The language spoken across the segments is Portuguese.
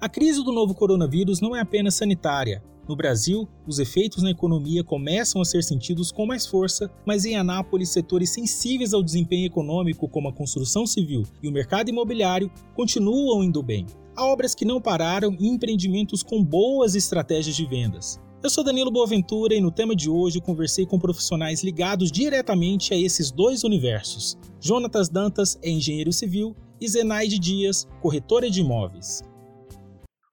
A crise do novo coronavírus não é apenas sanitária. No Brasil, os efeitos na economia começam a ser sentidos com mais força, mas em Anápolis, setores sensíveis ao desempenho econômico, como a construção civil e o mercado imobiliário, continuam indo bem. Há obras que não pararam e empreendimentos com boas estratégias de vendas. Eu sou Danilo Boaventura e no tema de hoje conversei com profissionais ligados diretamente a esses dois universos. Jonatas Dantas é engenheiro civil e Zenaide Dias, corretora de imóveis.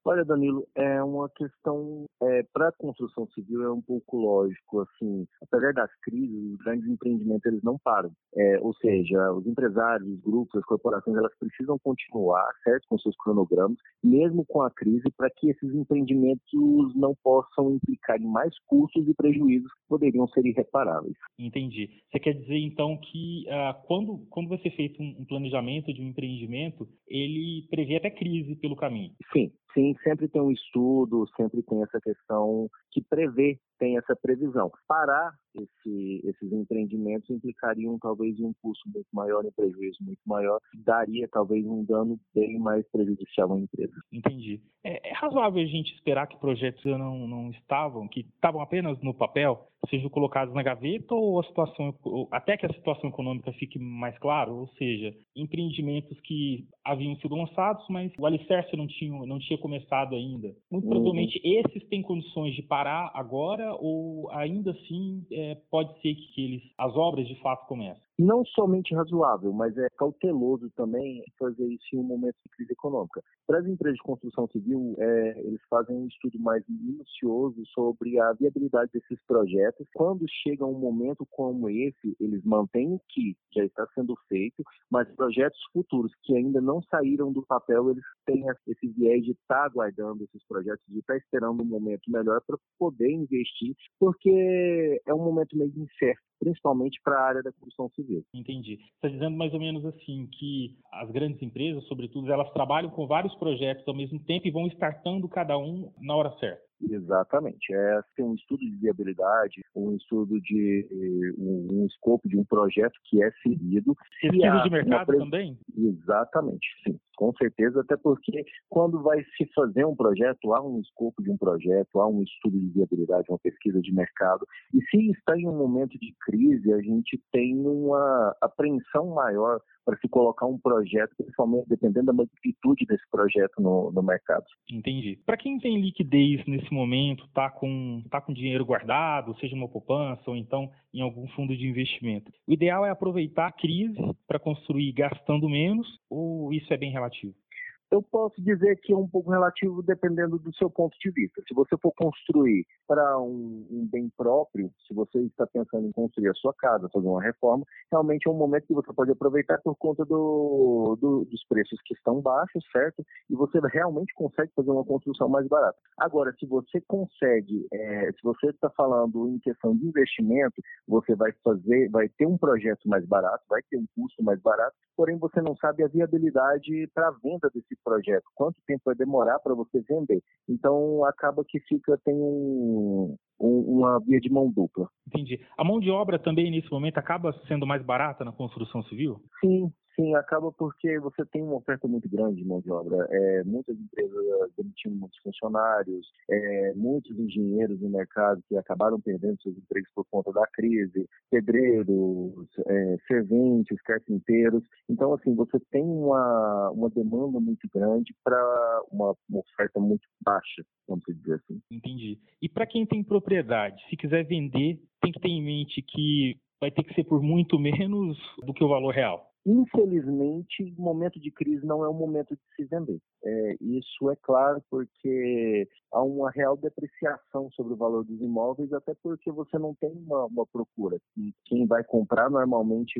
Olha, Danilo, é uma questão é, para a construção civil é um pouco lógico, assim, apesar das crises, os grandes empreendimentos eles não param. É, ou seja, os empresários, os grupos, as corporações, elas precisam continuar, certo, com seus cronogramas, mesmo com a crise, para que esses empreendimentos não possam implicar em mais custos e prejuízos que poderiam ser irreparáveis. Entendi. Você quer dizer então que ah, quando quando vai ser feito um planejamento de um empreendimento, ele prevê até crise pelo caminho? Sim, sim, sempre tem um estudo, sempre tem essa questão que prevê, tem essa previsão. Parar esse, esses empreendimentos implicariam talvez um custo muito maior, um prejuízo muito maior, daria talvez um dano bem mais prejudicial à empresa. Entendi. É, é razoável a gente esperar que projetos não, não estavam, que estavam apenas no papel, sejam colocados na gaveta ou a situação, até que a situação econômica fique mais clara, ou seja, empreendimentos que haviam sido lançados, mas o alicerce não tinha, não tinha começado ainda. Muito uhum. provavelmente esses têm condições de parar agora ou ainda assim é, pode ser que eles, as obras de fato comecem? Não somente razoável, mas é cauteloso também fazer isso em um momento de crise econômica. Para as empresas de construção civil, é, eles fazem um estudo mais minucioso sobre a viabilidade desses projetos. Quando chega um momento como esse, eles mantêm o que já está sendo feito, mas projetos futuros que ainda não saíram do papel, eles têm esse viés de estar tá aguardando esses projetos, de estar tá esperando um momento melhor para poder investir, porque é um momento meio incerto, principalmente para a área da construção civil. Entendi. Você está dizendo mais ou menos assim que as grandes empresas, sobretudo, elas trabalham com vários projetos ao mesmo tempo e vão startando cada um na hora certa. Exatamente. É assim, um estudo de viabilidade, um estudo de um, um escopo de um projeto que é seguido. Pesquisa de mercado também? Exatamente, sim. Com certeza, até porque quando vai se fazer um projeto, há um escopo de um projeto, há um estudo de viabilidade, uma pesquisa de mercado. E se está em um momento de crise, a gente tem uma apreensão maior para se colocar um projeto, principalmente dependendo da magnitude desse projeto no, no mercado. Entendi. Para quem tem liquidez nesse momento, está com, tá com dinheiro guardado, seja uma poupança ou então em algum fundo de investimento, o ideal é aproveitar a crise para construir gastando menos ou isso é bem relativo? got you. Eu posso dizer que é um pouco relativo dependendo do seu ponto de vista. Se você for construir para um, um, bem próprio, se você está pensando em construir a sua casa, fazer uma reforma, realmente é um momento que você pode aproveitar por conta do, do, dos preços que estão baixos, certo? E você realmente consegue fazer uma construção mais barata. Agora, se você consegue, é, se você está falando em questão de investimento, você vai fazer, vai ter um projeto mais barato, vai ter um custo mais barato, porém você não sabe a viabilidade para a venda desse projeto, quanto tempo vai demorar para você vender. Então acaba que fica tem um, um, uma via de mão dupla. Entendi. A mão de obra também nesse momento acaba sendo mais barata na construção civil? Sim, Sim, acaba porque você tem uma oferta muito grande de mão de obra. É, muitas empresas demitindo muitos funcionários, é, muitos engenheiros no mercado que acabaram perdendo seus empregos por conta da crise, pedreiros, é, serventes, carpinteiros. Então, assim, você tem uma, uma demanda muito grande para uma, uma oferta muito baixa, vamos dizer assim. Entendi. E para quem tem propriedade, se quiser vender, tem que ter em mente que vai ter que ser por muito menos do que o valor real. Infelizmente, momento de crise não é o momento de se vender. É, isso é claro porque uma real depreciação sobre o valor dos imóveis, até porque você não tem uma, uma procura. E quem vai comprar normalmente,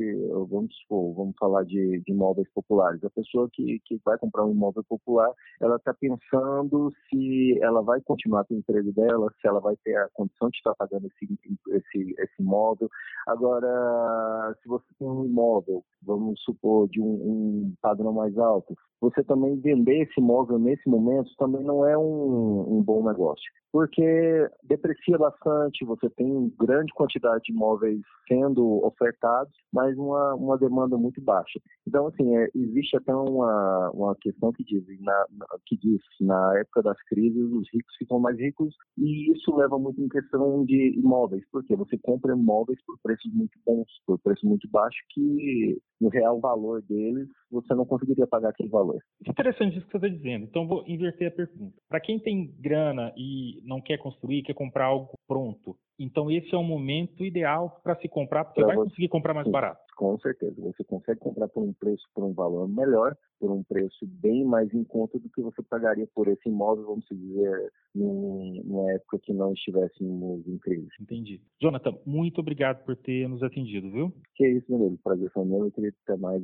vamos vamos falar de, de imóveis populares. A pessoa que, que vai comprar um imóvel popular, ela está pensando se ela vai continuar com o emprego dela, se ela vai ter a condição de estar pagando esse, esse, esse imóvel. Agora, se você tem um imóvel, vamos supor, de um, um padrão mais alto, você também vender esse imóvel nesse momento também não é um, um bom negócio porque deprecia bastante, você tem grande quantidade de imóveis sendo ofertados, mas uma, uma demanda muito baixa. Então, assim, é, existe até uma, uma questão que diz, na, que diz, na época das crises, os ricos ficam mais ricos, e isso leva muito em questão de imóveis, porque você compra imóveis por preços muito bons, por preço muito baixo, que no real valor deles, você não conseguiria pagar aquele valor. Interessante isso que você está dizendo. Então, vou inverter a pergunta. Para quem tem grana e não quer construir, quer comprar algo pronto, então esse é o momento ideal para se comprar, porque pra vai você... conseguir comprar mais Sim, barato. Com certeza. Você consegue comprar por um preço, por um valor melhor, por um preço bem mais em conta do que você pagaria por esse imóvel, vamos dizer, numa época que não estivéssemos em crise. Entendi. Jonathan, muito obrigado por ter nos atendido, viu? Que é isso, meu amigo. Prazer foi meu. Eu queria ter mais.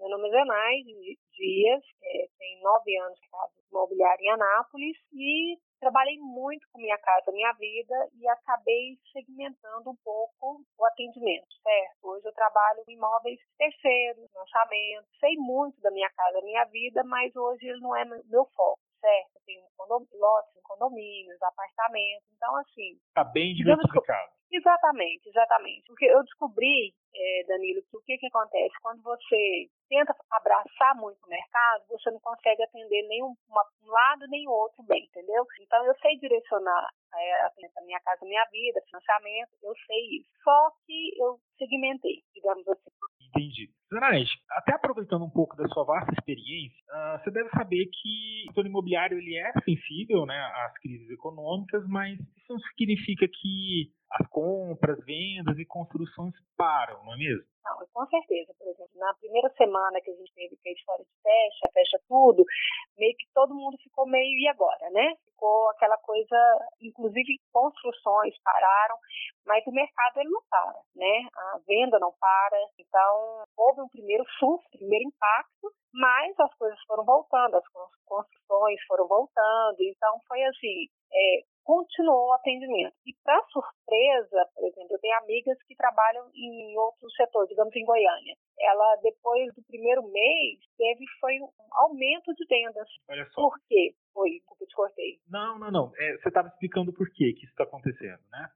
Meu nome é Zenais Dias, é, tem nove anos de casa imobiliária em Anápolis e trabalhei muito com minha casa, minha vida e acabei segmentando um pouco o atendimento, certo? Hoje eu trabalho em imóveis terceiros, lançamento, sei muito da minha casa, minha vida, mas hoje ele não é meu foco certo? Tem lotes em condomínios, apartamentos, então assim. Está bem diversificado. Exatamente, exatamente. Porque eu descobri, é, Danilo, que o que, que acontece? Quando você tenta abraçar muito o mercado, você não consegue atender nenhum uma, um lado nem o outro bem, entendeu? Então eu sei direcionar é, a minha casa, minha vida, financiamento, eu sei isso. Só que eu segmentei, digamos assim. Entendi. Até aproveitando um pouco da sua vasta experiência, uh, você deve saber que o setor imobiliário ele é sensível né, às crises econômicas, mas isso não significa que as compras, vendas e construções param, não é mesmo? Não, com certeza. Por exemplo, na primeira semana que a gente teve que a história de fecha, fecha tudo, meio que todo mundo ficou meio e agora, né? Ficou aquela coisa, inclusive construções pararam, mas o mercado ele não para, né? A venda não para. Então, houve um primeiro susto, primeiro impacto, mas as coisas foram voltando, as construções foram voltando. Então, foi assim, é, continuou o atendimento. E para surpresa, por exemplo, eu tenho amigas que trabalham em outro setor, digamos em Goiânia. Ela, depois do primeiro mês, teve foi um aumento de vendas. Olha só. Por quê? Foi, porque eu te cortei. Não, não, não. É, você estava explicando por quê que isso está acontecendo, né?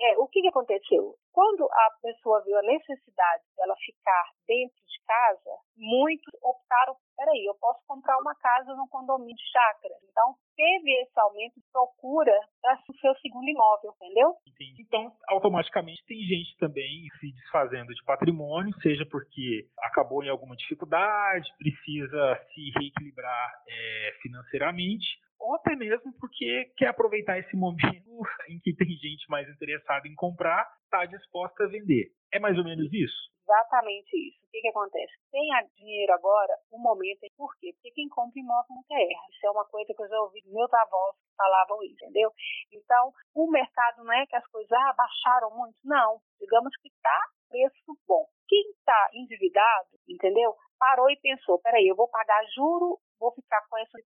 É, o que, que aconteceu? Quando a pessoa viu a necessidade dela ficar dentro de casa, muitos optaram, peraí, eu posso comprar uma casa no condomínio de chácara. Então, teve esse aumento de procura para o seu segundo imóvel, entendeu? Entendi. Então, automaticamente tem gente também se desfazendo de patrimônio, seja porque acabou em alguma dificuldade, precisa se reequilibrar é, financeiramente, ou até mesmo porque quer aproveitar esse momento em que tem gente mais interessada em comprar, está disposta a vender. É mais ou menos isso? Exatamente isso. O que, que acontece? Tem dinheiro agora, o momento é por quê? Porque quem compra imóvel nunca erra. Isso é uma coisa que eu já ouvi meus avós falavam isso, entendeu? Então, o mercado não é que as coisas ah, muito. Não. Digamos que está preço bom. Quem está endividado, entendeu? Parou e pensou, peraí, eu vou pagar juro vou ficar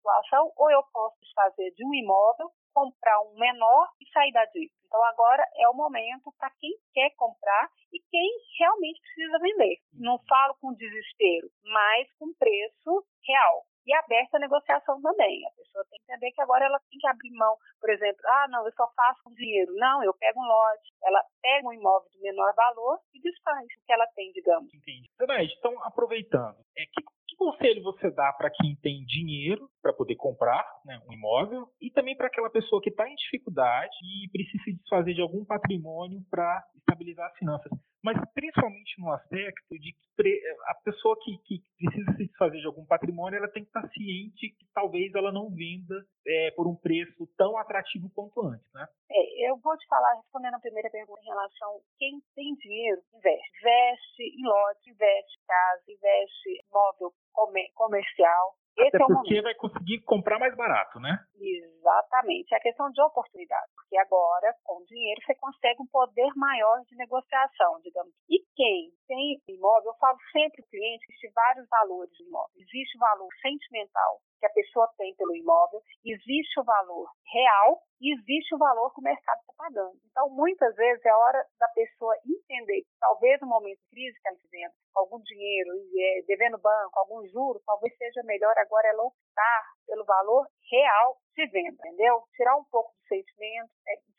situação ou eu posso desfazer de um imóvel, comprar um menor e sair da dívida. Então agora é o momento para quem quer comprar e quem realmente precisa vender. Não falo com desespero, mas com preço real. E aberta a negociação também. A pessoa tem que entender que agora ela tem que abrir mão, por exemplo, ah, não, eu só faço com dinheiro. Não, eu pego um lote, ela pega um imóvel de menor valor e desfaz o que ela tem, digamos. Entendi. Então, aproveitando, é que conselho você dá para quem tem dinheiro para poder comprar né, um imóvel e também para aquela pessoa que está em dificuldade e precisa se desfazer de algum patrimônio para estabilizar as finanças? Mas principalmente no aspecto de que a pessoa que, que, precisa se desfazer de algum patrimônio, ela tem que estar ciente que talvez ela não venda é, por um preço tão atrativo quanto antes, né? É, eu vou te falar, respondendo a primeira pergunta em relação quem tem dinheiro, investe. Investe em lote, investe em casa, investe em imóvel comercial. Esse Até é porque vai conseguir comprar mais barato, né? Exatamente. É questão de oportunidade. Porque agora, com dinheiro, você consegue um poder maior de negociação, digamos. E quem tem imóvel, eu falo sempre para o cliente que existe vários valores do imóvel. Existe o valor sentimental que a pessoa tem pelo imóvel, existe o valor real e existe o valor que o mercado está pagando. Então, muitas vezes é hora da pessoa entender que talvez no momento de crise que ela está vivendo, algum dinheiro, é, devendo banco, algum juro, talvez seja melhor agora ela optar pelo valor real de venda, entendeu? Tirar um pouco do sentimento, é,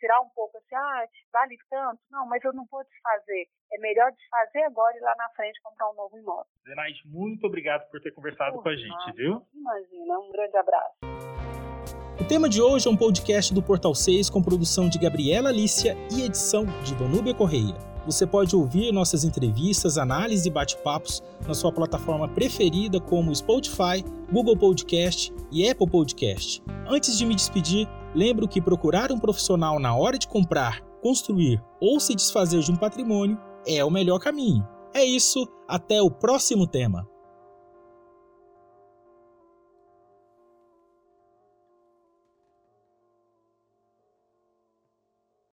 tirar um pouco assim, ah, vale tanto, não, mas eu não vou desfazer. É melhor desfazer agora e lá na frente comprar um novo imóvel. Zenaide, muito obrigado por ter conversado com a gente, viu? Imagina, um grande abraço. O tema de hoje é um podcast do Portal 6 com produção de Gabriela Alicia e edição de Danúbia Correia. Você pode ouvir nossas entrevistas, análises e bate-papos na sua plataforma preferida como Spotify, Google Podcast e Apple Podcast. Antes de me despedir, lembro que procurar um profissional na hora de comprar, construir ou se desfazer de um patrimônio é o melhor caminho. É isso, até o próximo tema.